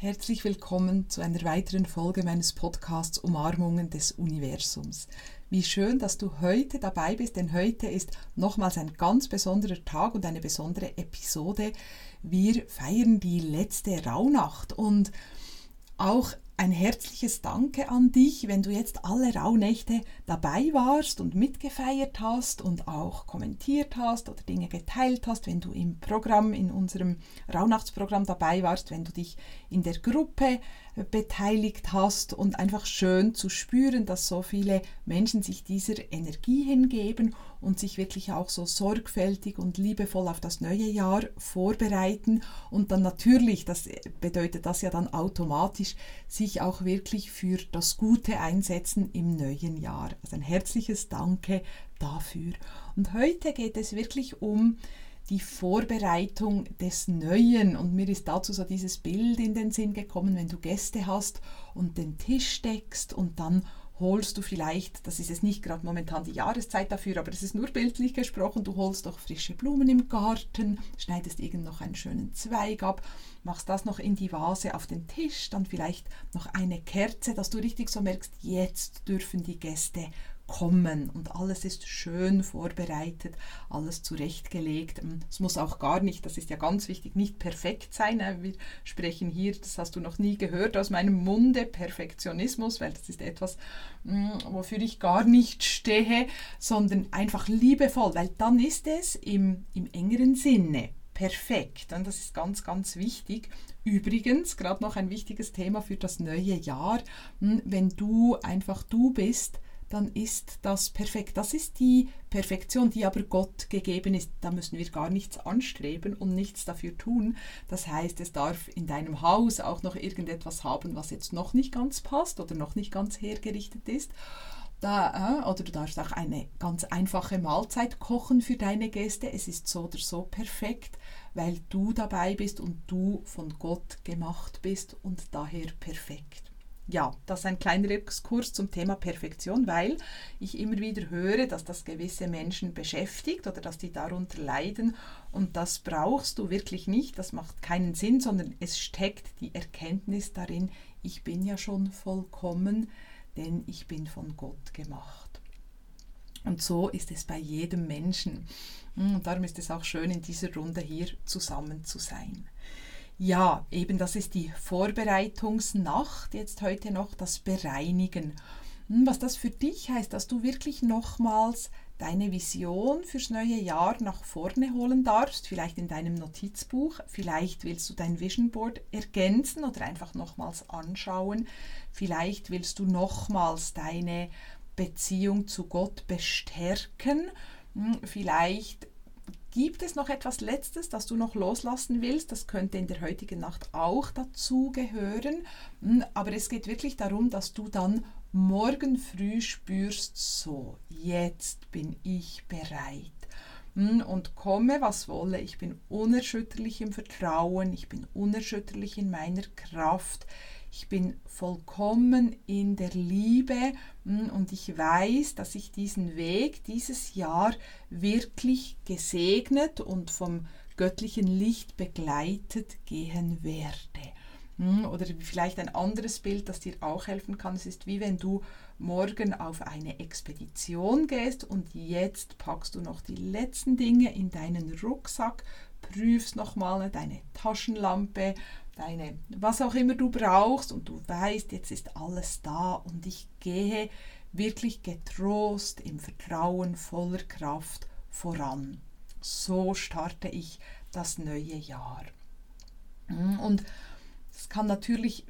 Herzlich willkommen zu einer weiteren Folge meines Podcasts Umarmungen des Universums. Wie schön, dass du heute dabei bist, denn heute ist nochmals ein ganz besonderer Tag und eine besondere Episode. Wir feiern die letzte Rauhnacht und auch ein herzliches Danke an dich, wenn du jetzt alle Rauhnächte dabei warst und mitgefeiert hast und auch kommentiert hast oder Dinge geteilt hast, wenn du im Programm, in unserem Rauhnachtsprogramm dabei warst, wenn du dich in der Gruppe beteiligt hast und einfach schön zu spüren, dass so viele Menschen sich dieser Energie hingeben und sich wirklich auch so sorgfältig und liebevoll auf das neue Jahr vorbereiten und dann natürlich, das bedeutet das ja dann automatisch, sich auch wirklich für das Gute einsetzen im neuen Jahr. Also ein herzliches Danke dafür. Und heute geht es wirklich um die Vorbereitung des Neuen. Und mir ist dazu so dieses Bild in den Sinn gekommen, wenn du Gäste hast und den Tisch deckst und dann holst du vielleicht, das ist jetzt nicht gerade momentan die Jahreszeit dafür, aber es ist nur bildlich gesprochen, du holst doch frische Blumen im Garten, schneidest irgend noch einen schönen Zweig ab, machst das noch in die Vase auf den Tisch, dann vielleicht noch eine Kerze, dass du richtig so merkst, jetzt dürfen die Gäste kommen und alles ist schön vorbereitet, alles zurechtgelegt. Es muss auch gar nicht, das ist ja ganz wichtig, nicht perfekt sein. Äh, wir sprechen hier, das hast du noch nie gehört aus meinem Munde, Perfektionismus, weil das ist etwas, mm, wofür ich gar nicht stehe, sondern einfach liebevoll, weil dann ist es im, im engeren Sinne perfekt. Und das ist ganz, ganz wichtig. Übrigens, gerade noch ein wichtiges Thema für das neue Jahr, mm, wenn du einfach du bist, dann ist das perfekt. Das ist die Perfektion, die aber Gott gegeben ist. Da müssen wir gar nichts anstreben und nichts dafür tun. Das heißt, es darf in deinem Haus auch noch irgendetwas haben, was jetzt noch nicht ganz passt oder noch nicht ganz hergerichtet ist. Da, äh, oder du darfst auch eine ganz einfache Mahlzeit kochen für deine Gäste. Es ist so oder so perfekt, weil du dabei bist und du von Gott gemacht bist und daher perfekt ja, das ist ein kleiner Exkurs zum Thema Perfektion, weil ich immer wieder höre, dass das gewisse Menschen beschäftigt oder dass die darunter leiden und das brauchst du wirklich nicht, das macht keinen Sinn, sondern es steckt die Erkenntnis darin, ich bin ja schon vollkommen, denn ich bin von Gott gemacht. Und so ist es bei jedem Menschen. Und darum ist es auch schön, in dieser Runde hier zusammen zu sein. Ja, eben das ist die Vorbereitungsnacht, jetzt heute noch das Bereinigen. Hm, was das für dich heißt, dass du wirklich nochmals deine Vision fürs neue Jahr nach vorne holen darfst, vielleicht in deinem Notizbuch, vielleicht willst du dein Vision Board ergänzen oder einfach nochmals anschauen, vielleicht willst du nochmals deine Beziehung zu Gott bestärken, hm, vielleicht Gibt es noch etwas Letztes, das du noch loslassen willst? Das könnte in der heutigen Nacht auch dazu gehören. Hm, aber es geht wirklich darum, dass du dann morgen früh spürst, so, jetzt bin ich bereit. Hm, und komme, was wolle, ich bin unerschütterlich im Vertrauen, ich bin unerschütterlich in meiner Kraft. Ich bin vollkommen in der Liebe. Hm, und ich weiß, dass ich diesen Weg dieses Jahr wirklich gesegnet und vom göttlichen Licht begleitet gehen werde. Hm, oder vielleicht ein anderes Bild, das dir auch helfen kann. Es ist wie wenn du morgen auf eine Expedition gehst und jetzt packst du noch die letzten Dinge in deinen Rucksack, prüfst nochmal deine Taschenlampe, deine, was auch immer du brauchst und du weißt, jetzt ist alles da und ich gehe wirklich getrost, im Vertrauen, voller Kraft voran. So starte ich das neue Jahr. Mm, und es kann natürlich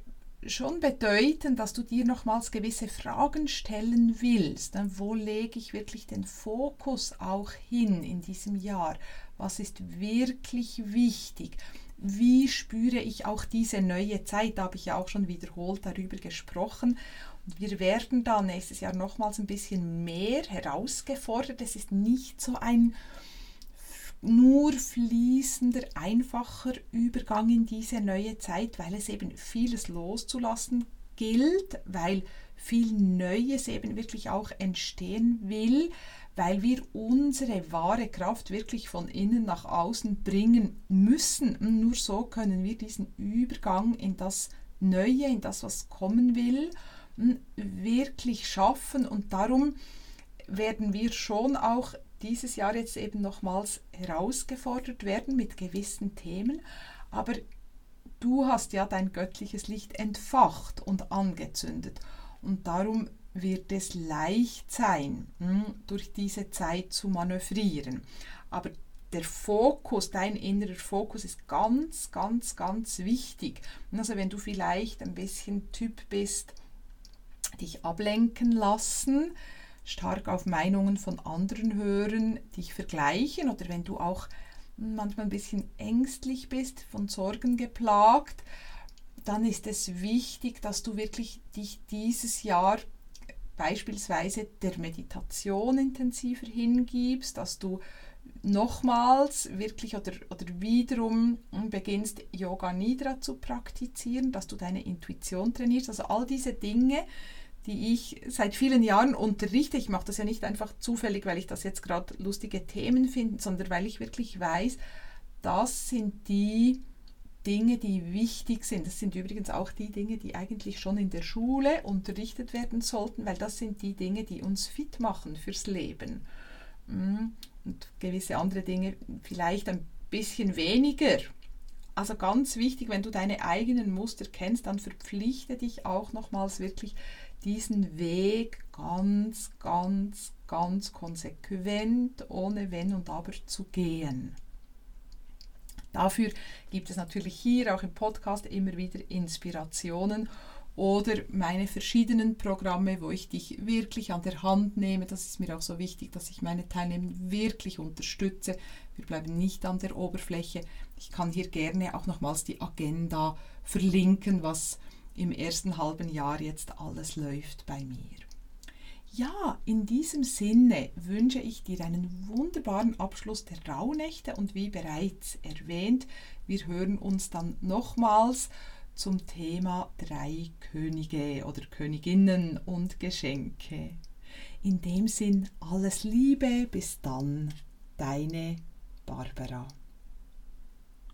schon bedeuten, dass du dir nochmals gewisse Fragen stellen willst. Wo lege ich wirklich den Fokus auch hin in diesem Jahr? Was ist wirklich wichtig? wie spüre ich auch diese neue Zeit? Da habe ich ja auch schon wiederholt darüber gesprochen. Und wir werden da nächstes Jahr nochmals ein bisschen mehr herausgefordert. Es ist nicht so ein nur fließender, einfacher Übergang in diese neue Zeit, weil es eben vieles loszulassen gilt, weil viel Neues eben wirklich auch entstehen will, weil wir unsere wahre Kraft wirklich von innen nach außen bringen müssen. Nur so können wir diesen Übergang in das Neue, in das, was kommen will, wirklich schaffen. Und darum werden wir schon auch dieses Jahr jetzt eben nochmals herausgefordert werden mit gewissen Themen. Aber du hast ja dein göttliches Licht entfacht und angezündet. Und darum wird es leicht sein, hm, durch diese Zeit zu manövrieren. Aber der Fokus, dein innerer Fokus ist ganz, ganz, ganz wichtig. Also wenn du vielleicht ein bisschen Typ bist, dich ablenken lassen, stark auf Meinungen von anderen hören, dich vergleichen oder wenn du auch manchmal ein bisschen ängstlich bist, von Sorgen geplagt, dann ist es wichtig, dass du wirklich dich dieses Jahr beispielsweise der Meditation intensiver hingibst, dass du nochmals wirklich oder, oder wiederum beginnst, Yoga Nidra zu praktizieren, dass du deine Intuition trainierst. Also all diese Dinge, die ich seit vielen Jahren unterrichte. Ich mache das ja nicht einfach zufällig, weil ich das jetzt gerade lustige Themen finde, sondern weil ich wirklich weiß, das sind die Dinge, die wichtig sind. Das sind übrigens auch die Dinge, die eigentlich schon in der Schule unterrichtet werden sollten, weil das sind die Dinge, die uns fit machen fürs Leben. Mm, und gewisse andere Dinge vielleicht ein bisschen weniger. Also ganz wichtig, wenn du deine eigenen Muster kennst, dann verpflichte dich auch nochmals wirklich diesen Weg ganz, ganz, ganz konsequent, ohne Wenn und Aber zu gehen. Dafür gibt es natürlich hier auch im Podcast immer wieder Inspirationen oder meine verschiedenen Programme, wo ich dich wirklich an der Hand nehme. Das ist mir auch so wichtig, dass ich meine Teilnehmer wirklich unterstütze. Wir bleiben nicht an der Oberfläche. Ich kann hier gerne auch nochmals die Agenda verlinken, was im ersten halben Jahr jetzt alles läuft bei mir. Ja, in diesem Sinne wünsche ich dir einen wunderbaren Abschluss der Rauhnächte und wie bereits erwähnt, wir hören uns dann nochmals zum Thema drei Könige oder Königinnen und Geschenke. In dem Sinn alles Liebe, bis dann, deine Barbara.